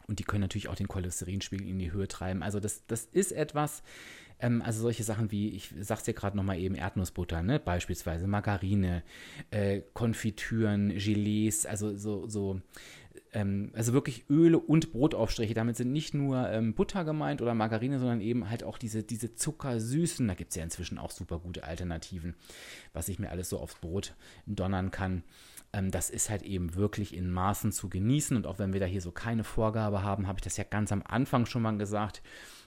Und die können natürlich auch den Cholesterinspiegel in die Höhe treiben. Also das, das ist etwas, ähm, also solche Sachen wie, ich sag's dir gerade nochmal eben, Erdnussbutter, ne? beispielsweise Margarine, äh, Konfitüren, Gelees, also so, so ähm, also wirklich Öle und Brotaufstriche. Damit sind nicht nur ähm, Butter gemeint oder Margarine, sondern eben halt auch diese, diese Zuckersüßen. Da gibt es ja inzwischen auch super gute Alternativen, was ich mir alles so aufs Brot donnern kann. Ähm, das ist halt eben wirklich in Maßen zu genießen. Und auch wenn wir da hier so keine Vorgabe haben, habe ich das ja ganz am Anfang schon mal gesagt.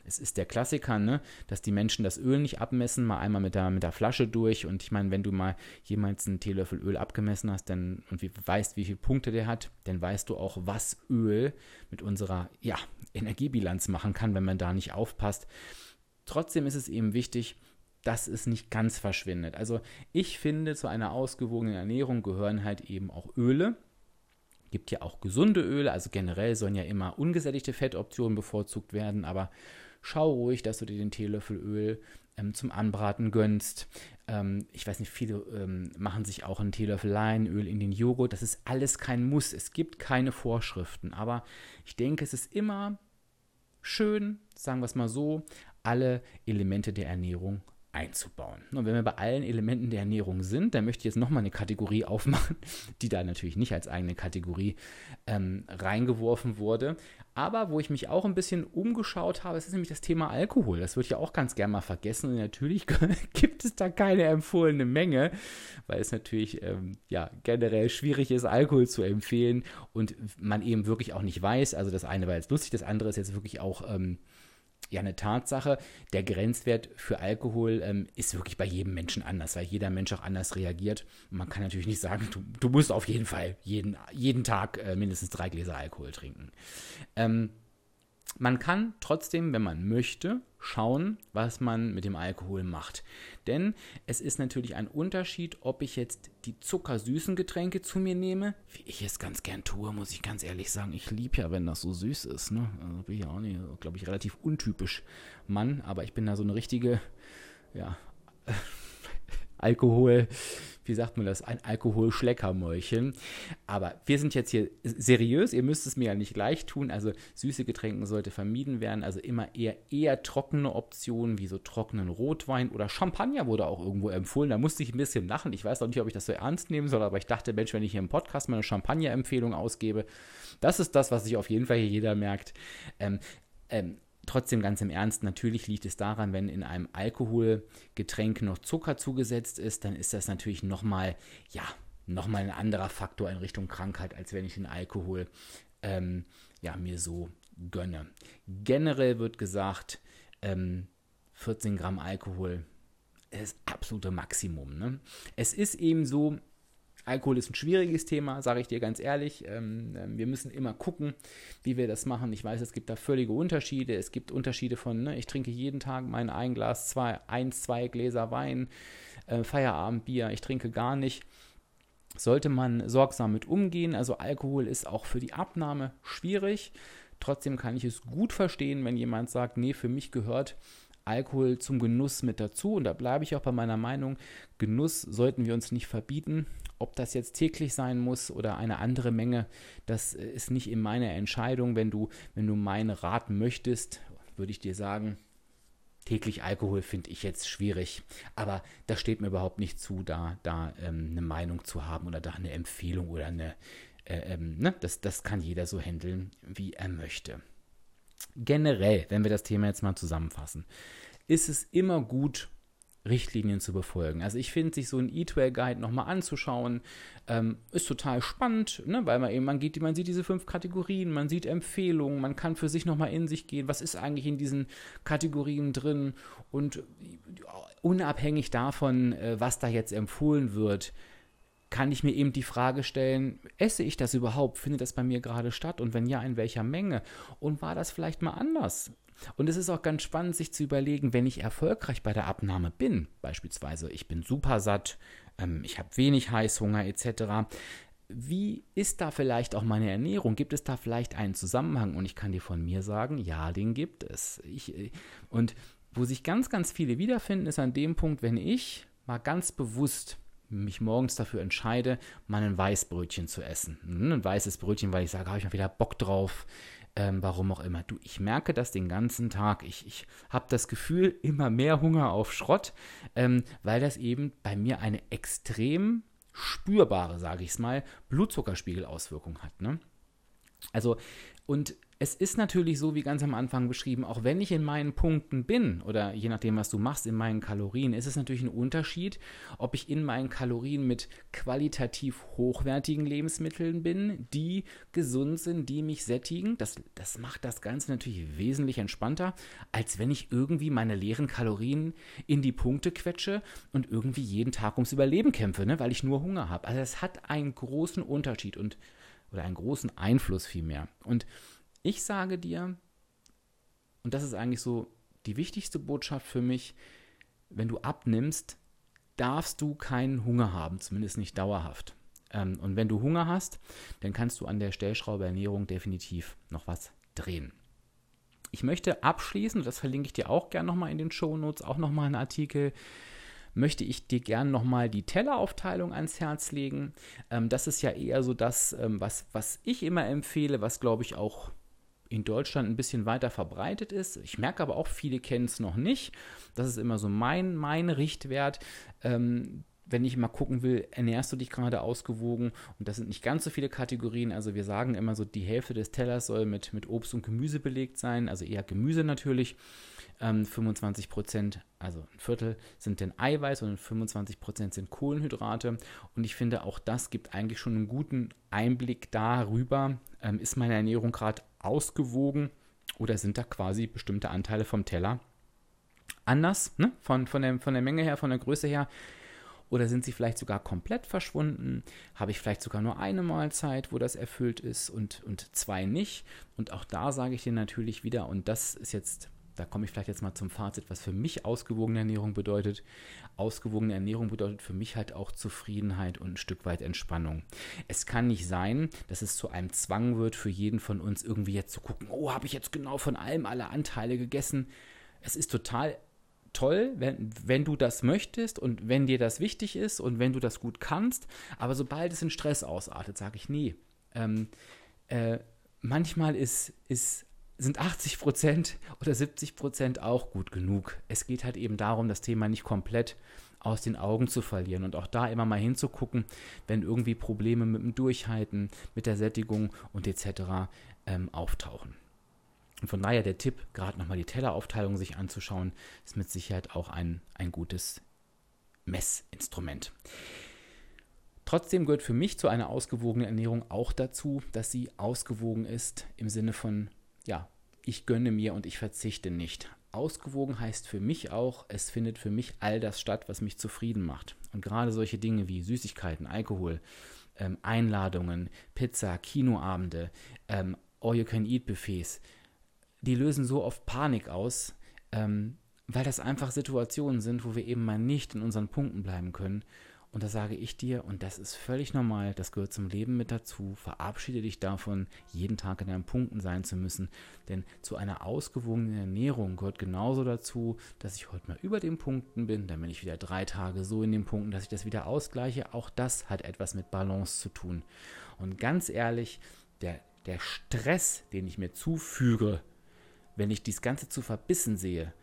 Es ist der Klassiker, ne, dass die Menschen das Öl nicht abmessen, mal einmal mit der, mit der Flasche durch. Und ich meine, wenn du mal jemals einen Teelöffel Öl abgemessen hast dann, und wie, weißt, wie viele Punkte der hat, dann weißt du auch, was Öl mit unserer ja, Energiebilanz machen kann, wenn man da nicht aufpasst. Trotzdem ist es eben wichtig, dass es nicht ganz verschwindet. Also ich finde, zu einer ausgewogenen Ernährung gehören halt eben auch Öle. Gibt ja auch gesunde Öle, also generell sollen ja immer ungesättigte Fettoptionen bevorzugt werden, aber schau ruhig, dass du dir den Teelöffel Öl ähm, zum Anbraten gönnst. Ähm, ich weiß nicht, viele ähm, machen sich auch einen Teelöffel Leinöl in den Joghurt. Das ist alles kein Muss. Es gibt keine Vorschriften, aber ich denke, es ist immer schön, sagen wir es mal so, alle Elemente der Ernährung einzubauen. Und wenn wir bei allen Elementen der Ernährung sind, dann möchte ich jetzt nochmal eine Kategorie aufmachen, die da natürlich nicht als eigene Kategorie ähm, reingeworfen wurde, aber wo ich mich auch ein bisschen umgeschaut habe, das ist nämlich das Thema Alkohol. Das wird ja auch ganz gerne mal vergessen und natürlich gibt es da keine empfohlene Menge, weil es natürlich ähm, ja, generell schwierig ist, Alkohol zu empfehlen und man eben wirklich auch nicht weiß, also das eine war jetzt lustig, das andere ist jetzt wirklich auch... Ähm, ja eine Tatsache. Der Grenzwert für Alkohol ähm, ist wirklich bei jedem Menschen anders, weil jeder Mensch auch anders reagiert. man kann natürlich nicht sagen, du, du musst auf jeden Fall jeden, jeden Tag äh, mindestens drei Gläser Alkohol trinken. Ähm, man kann trotzdem, wenn man möchte, schauen, was man mit dem Alkohol macht. Denn es ist natürlich ein Unterschied, ob ich jetzt die zuckersüßen Getränke zu mir nehme, wie ich es ganz gern tue, muss ich ganz ehrlich sagen. Ich liebe ja, wenn das so süß ist. Ne? Also bin ich auch nicht, glaube ich, relativ untypisch Mann, aber ich bin da so eine richtige, ja, Alkohol, wie sagt man das, ein Alkoholschleckermäulchen. Aber wir sind jetzt hier seriös, ihr müsst es mir ja nicht gleich tun. Also süße Getränke sollte vermieden werden, also immer eher, eher trockene Optionen wie so trockenen Rotwein oder Champagner wurde auch irgendwo empfohlen. Da musste ich ein bisschen lachen. Ich weiß auch nicht, ob ich das so ernst nehmen soll, aber ich dachte, Mensch, wenn ich hier im Podcast mal eine Champagner-Empfehlung ausgebe, das ist das, was sich auf jeden Fall hier jeder merkt. Ähm, ähm, Trotzdem ganz im Ernst, natürlich liegt es daran, wenn in einem Alkoholgetränk noch Zucker zugesetzt ist, dann ist das natürlich nochmal, ja, nochmal ein anderer Faktor in Richtung Krankheit, als wenn ich den Alkohol ähm, ja, mir so gönne. Generell wird gesagt, ähm, 14 Gramm Alkohol ist das absolute Maximum. Ne? Es ist eben so, Alkohol ist ein schwieriges Thema, sage ich dir ganz ehrlich. Ähm, ähm, wir müssen immer gucken, wie wir das machen. Ich weiß, es gibt da völlige Unterschiede. Es gibt Unterschiede von, ne, ich trinke jeden Tag mein ein Glas, zwei, eins, zwei Gläser Wein, äh, Feierabendbier, ich trinke gar nicht. Sollte man sorgsam mit umgehen. Also Alkohol ist auch für die Abnahme schwierig. Trotzdem kann ich es gut verstehen, wenn jemand sagt, nee, für mich gehört Alkohol zum Genuss mit dazu. Und da bleibe ich auch bei meiner Meinung, Genuss sollten wir uns nicht verbieten. Ob das jetzt täglich sein muss oder eine andere Menge, das ist nicht in meiner Entscheidung. Wenn du, wenn du meine raten möchtest, würde ich dir sagen, täglich Alkohol finde ich jetzt schwierig. Aber das steht mir überhaupt nicht zu, da, da ähm, eine Meinung zu haben oder da eine Empfehlung oder eine, äh, ähm, ne? das, das kann jeder so handeln, wie er möchte. Generell, wenn wir das Thema jetzt mal zusammenfassen, ist es immer gut, Richtlinien zu befolgen. Also ich finde, sich so ein E-Trail-Guide nochmal anzuschauen, ähm, ist total spannend, ne? weil man eben, man geht, man sieht diese fünf Kategorien, man sieht Empfehlungen, man kann für sich nochmal in sich gehen, was ist eigentlich in diesen Kategorien drin und unabhängig davon, äh, was da jetzt empfohlen wird, kann ich mir eben die Frage stellen, esse ich das überhaupt? Findet das bei mir gerade statt? Und wenn ja, in welcher Menge? Und war das vielleicht mal anders? Und es ist auch ganz spannend, sich zu überlegen, wenn ich erfolgreich bei der Abnahme bin, beispielsweise ich bin super satt, ähm, ich habe wenig Heißhunger etc., wie ist da vielleicht auch meine Ernährung? Gibt es da vielleicht einen Zusammenhang? Und ich kann dir von mir sagen, ja, den gibt es. Ich, äh, und wo sich ganz, ganz viele wiederfinden, ist an dem Punkt, wenn ich mal ganz bewusst mich morgens dafür entscheide, mal ein Weißbrötchen zu essen. Hm, ein weißes Brötchen, weil ich sage, habe ich mal wieder Bock drauf. Ähm, warum auch immer. Du, ich merke das den ganzen Tag. Ich, ich habe das Gefühl, immer mehr Hunger auf Schrott, ähm, weil das eben bei mir eine extrem spürbare, sage ich es mal, Blutzuckerspiegelauswirkung hat. Ne? Also, und es ist natürlich so, wie ganz am Anfang beschrieben, auch wenn ich in meinen Punkten bin oder je nachdem, was du machst, in meinen Kalorien, ist es natürlich ein Unterschied, ob ich in meinen Kalorien mit qualitativ hochwertigen Lebensmitteln bin, die gesund sind, die mich sättigen. Das, das macht das Ganze natürlich wesentlich entspannter, als wenn ich irgendwie meine leeren Kalorien in die Punkte quetsche und irgendwie jeden Tag ums Überleben kämpfe, ne, weil ich nur Hunger habe. Also es hat einen großen Unterschied und oder einen großen Einfluss vielmehr. Und ich sage dir, und das ist eigentlich so die wichtigste Botschaft für mich, wenn du abnimmst, darfst du keinen Hunger haben, zumindest nicht dauerhaft. Ähm, und wenn du Hunger hast, dann kannst du an der Stellschraube Ernährung definitiv noch was drehen. Ich möchte abschließen, das verlinke ich dir auch gerne nochmal in den Show Notes, auch nochmal einen Artikel, möchte ich dir gerne nochmal die Telleraufteilung ans Herz legen. Ähm, das ist ja eher so das, ähm, was, was ich immer empfehle, was glaube ich auch in Deutschland ein bisschen weiter verbreitet ist. Ich merke aber auch, viele kennen es noch nicht. Das ist immer so mein, mein Richtwert. Ähm, wenn ich mal gucken will, ernährst du dich gerade ausgewogen? Und das sind nicht ganz so viele Kategorien. Also wir sagen immer so, die Hälfte des Tellers soll mit, mit Obst und Gemüse belegt sein, also eher Gemüse natürlich. Ähm, 25 Prozent, also ein Viertel, sind denn Eiweiß und 25 Prozent sind Kohlenhydrate. Und ich finde, auch das gibt eigentlich schon einen guten Einblick darüber, ähm, ist meine Ernährung gerade ausgewogen oder sind da quasi bestimmte Anteile vom Teller anders, ne? von, von, der, von der Menge her, von der Größe her. Oder sind sie vielleicht sogar komplett verschwunden? Habe ich vielleicht sogar nur eine Mahlzeit, wo das erfüllt ist und, und zwei nicht? Und auch da sage ich dir natürlich wieder, und das ist jetzt da komme ich vielleicht jetzt mal zum Fazit, was für mich ausgewogene Ernährung bedeutet. Ausgewogene Ernährung bedeutet für mich halt auch Zufriedenheit und ein Stück weit Entspannung. Es kann nicht sein, dass es zu einem Zwang wird, für jeden von uns irgendwie jetzt zu gucken, oh, habe ich jetzt genau von allem alle Anteile gegessen. Es ist total toll, wenn, wenn du das möchtest und wenn dir das wichtig ist und wenn du das gut kannst. Aber sobald es in Stress ausartet, sage ich, nee. Ähm, äh, manchmal ist, ist sind 80 Prozent oder 70 Prozent auch gut genug. Es geht halt eben darum, das Thema nicht komplett aus den Augen zu verlieren und auch da immer mal hinzugucken, wenn irgendwie Probleme mit dem Durchhalten, mit der Sättigung und etc. Ähm, auftauchen. Und von daher der Tipp, gerade nochmal die Telleraufteilung sich anzuschauen, ist mit Sicherheit auch ein, ein gutes Messinstrument. Trotzdem gehört für mich zu einer ausgewogenen Ernährung auch dazu, dass sie ausgewogen ist im Sinne von ja, ich gönne mir und ich verzichte nicht. Ausgewogen heißt für mich auch, es findet für mich all das statt, was mich zufrieden macht. Und gerade solche Dinge wie Süßigkeiten, Alkohol, ähm, Einladungen, Pizza, Kinoabende, ähm, All-You-Can-Eat-Buffets, die lösen so oft Panik aus, ähm, weil das einfach Situationen sind, wo wir eben mal nicht in unseren Punkten bleiben können. Und da sage ich dir, und das ist völlig normal, das gehört zum Leben mit dazu, verabschiede dich davon, jeden Tag in deinen Punkten sein zu müssen. Denn zu einer ausgewogenen Ernährung gehört genauso dazu, dass ich heute mal über den Punkten bin, dann bin ich wieder drei Tage so in den Punkten, dass ich das wieder ausgleiche. Auch das hat etwas mit Balance zu tun. Und ganz ehrlich, der, der Stress, den ich mir zufüge, wenn ich dies Ganze zu verbissen sehe,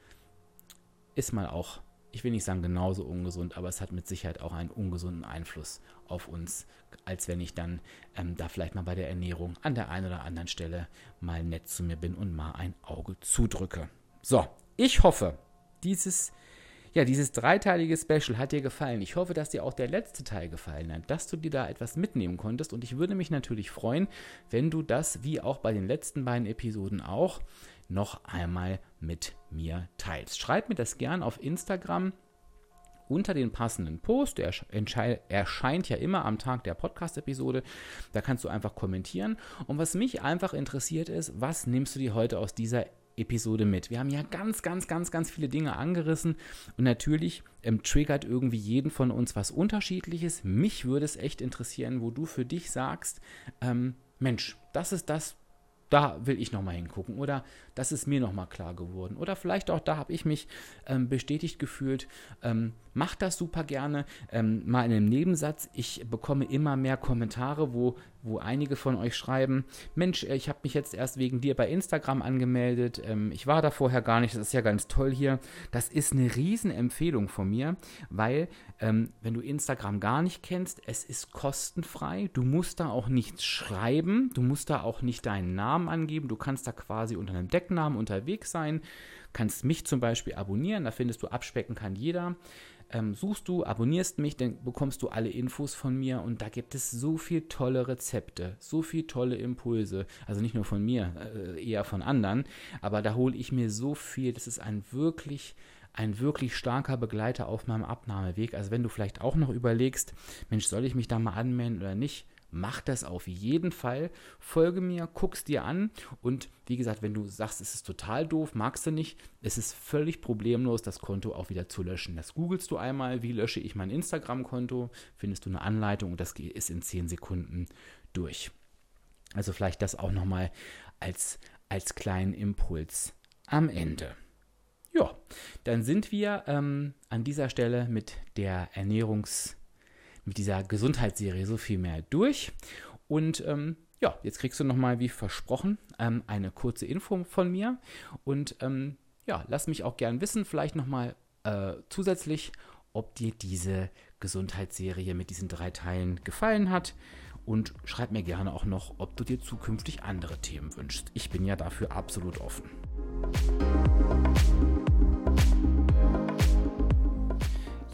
ist mal auch ich will nicht sagen genauso ungesund, aber es hat mit Sicherheit auch einen ungesunden Einfluss auf uns, als wenn ich dann ähm, da vielleicht mal bei der Ernährung an der einen oder anderen Stelle mal nett zu mir bin und mal ein Auge zudrücke. So, ich hoffe, dieses ja, dieses dreiteilige Special hat dir gefallen. Ich hoffe, dass dir auch der letzte Teil gefallen hat, dass du dir da etwas mitnehmen konntest. Und ich würde mich natürlich freuen, wenn du das, wie auch bei den letzten beiden Episoden auch, noch einmal mit mir teilst. Schreib mir das gern auf Instagram unter den passenden Post. Der erscheint ja immer am Tag der Podcast-Episode. Da kannst du einfach kommentieren. Und was mich einfach interessiert ist, was nimmst du dir heute aus dieser Episode mit? Wir haben ja ganz, ganz, ganz, ganz viele Dinge angerissen. Und natürlich ähm, triggert irgendwie jeden von uns was Unterschiedliches. Mich würde es echt interessieren, wo du für dich sagst, ähm, Mensch, das ist das, da will ich nochmal hingucken oder das ist mir nochmal klar geworden oder vielleicht auch da habe ich mich ähm, bestätigt gefühlt. Ähm, macht das super gerne. Ähm, mal in einem Nebensatz, ich bekomme immer mehr Kommentare, wo wo einige von euch schreiben, Mensch, äh, ich habe mich jetzt erst wegen dir bei Instagram angemeldet, ähm, ich war da vorher gar nicht, das ist ja ganz toll hier. Das ist eine Riesenempfehlung von mir, weil ähm, wenn du Instagram gar nicht kennst, es ist kostenfrei, du musst da auch nichts schreiben, du musst da auch nicht deinen Namen angeben, du kannst da quasi unter einem Decknamen unterwegs sein, kannst mich zum Beispiel abonnieren, da findest du Abspecken kann jeder ähm, suchst du, abonnierst mich, dann bekommst du alle Infos von mir und da gibt es so viel tolle Rezepte, so viel tolle Impulse. Also nicht nur von mir, äh, eher von anderen, aber da hole ich mir so viel. Das ist ein wirklich ein wirklich starker Begleiter auf meinem Abnahmeweg. Also wenn du vielleicht auch noch überlegst, Mensch, soll ich mich da mal anmelden oder nicht? Mach das auf jeden Fall. Folge mir, guck's dir an. Und wie gesagt, wenn du sagst, es ist total doof, magst du nicht, es ist völlig problemlos, das Konto auch wieder zu löschen. Das googelst du einmal, wie lösche ich mein Instagram-Konto, findest du eine Anleitung und das ist in 10 Sekunden durch. Also vielleicht das auch nochmal als, als kleinen Impuls am Ende. Ja, dann sind wir ähm, an dieser Stelle mit der Ernährungs- mit dieser Gesundheitsserie so viel mehr durch. Und ähm, ja, jetzt kriegst du nochmal, wie versprochen, ähm, eine kurze Info von mir. Und ähm, ja, lass mich auch gern wissen, vielleicht nochmal äh, zusätzlich, ob dir diese Gesundheitsserie mit diesen drei Teilen gefallen hat. Und schreib mir gerne auch noch, ob du dir zukünftig andere Themen wünschst. Ich bin ja dafür absolut offen.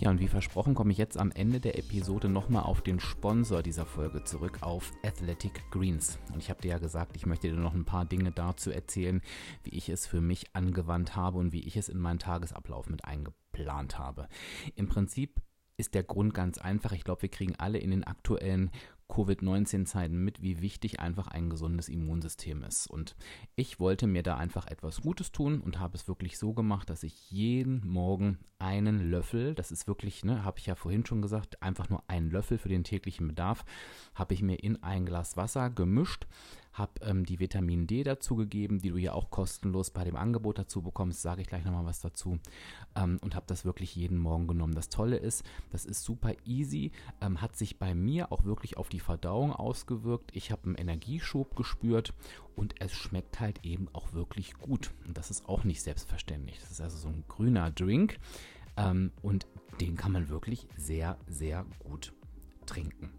Ja, und wie versprochen komme ich jetzt am Ende der Episode nochmal auf den Sponsor dieser Folge zurück, auf Athletic Greens. Und ich habe dir ja gesagt, ich möchte dir noch ein paar Dinge dazu erzählen, wie ich es für mich angewandt habe und wie ich es in meinen Tagesablauf mit eingeplant habe. Im Prinzip ist der Grund ganz einfach. Ich glaube, wir kriegen alle in den aktuellen Covid-19-Zeiten mit, wie wichtig einfach ein gesundes Immunsystem ist. Und ich wollte mir da einfach etwas Gutes tun und habe es wirklich so gemacht, dass ich jeden Morgen einen Löffel, das ist wirklich, ne, habe ich ja vorhin schon gesagt, einfach nur einen Löffel für den täglichen Bedarf, habe ich mir in ein Glas Wasser gemischt, habe ähm, die Vitamin D dazugegeben, die du ja auch kostenlos bei dem Angebot dazu bekommst, sage ich gleich nochmal was dazu ähm, und habe das wirklich jeden Morgen genommen. Das Tolle ist, das ist super easy, ähm, hat sich bei mir auch wirklich auf die Verdauung ausgewirkt. Ich habe einen Energieschub gespürt und es schmeckt halt eben auch wirklich gut. Und das ist auch nicht selbstverständlich. Das ist also so ein grüner Drink ähm, und den kann man wirklich sehr, sehr gut trinken.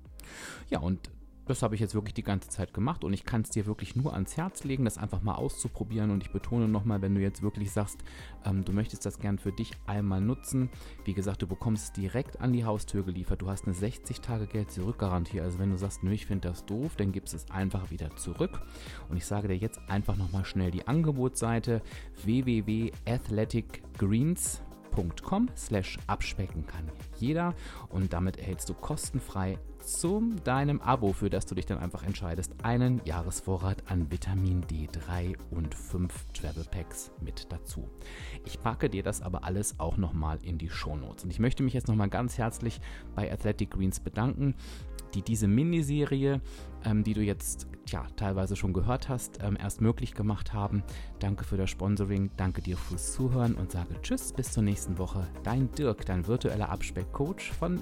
Ja, und das habe ich jetzt wirklich die ganze Zeit gemacht und ich kann es dir wirklich nur ans Herz legen, das einfach mal auszuprobieren. Und ich betone nochmal, wenn du jetzt wirklich sagst, ähm, du möchtest das gern für dich einmal nutzen. Wie gesagt, du bekommst es direkt an die Haustür geliefert. Du hast eine 60-Tage-Geld-Zurück-Garantie. Also wenn du sagst, nö, ich finde das doof, dann gibst es einfach wieder zurück. Und ich sage dir jetzt einfach nochmal schnell die Angebotsseite www.athleticgreens.com slash abspecken kann jeder und damit erhältst du kostenfrei zu deinem Abo, für das du dich dann einfach entscheidest, einen Jahresvorrat an Vitamin D3 und 5 Travel Packs mit dazu. Ich packe dir das aber alles auch nochmal in die Shownotes. Und ich möchte mich jetzt nochmal ganz herzlich bei Athletic Greens bedanken die diese Miniserie, ähm, die du jetzt tja, teilweise schon gehört hast, ähm, erst möglich gemacht haben. Danke für das Sponsoring, danke dir fürs Zuhören und sage Tschüss, bis zur nächsten Woche. Dein Dirk, dein virtueller Abspeckcoach von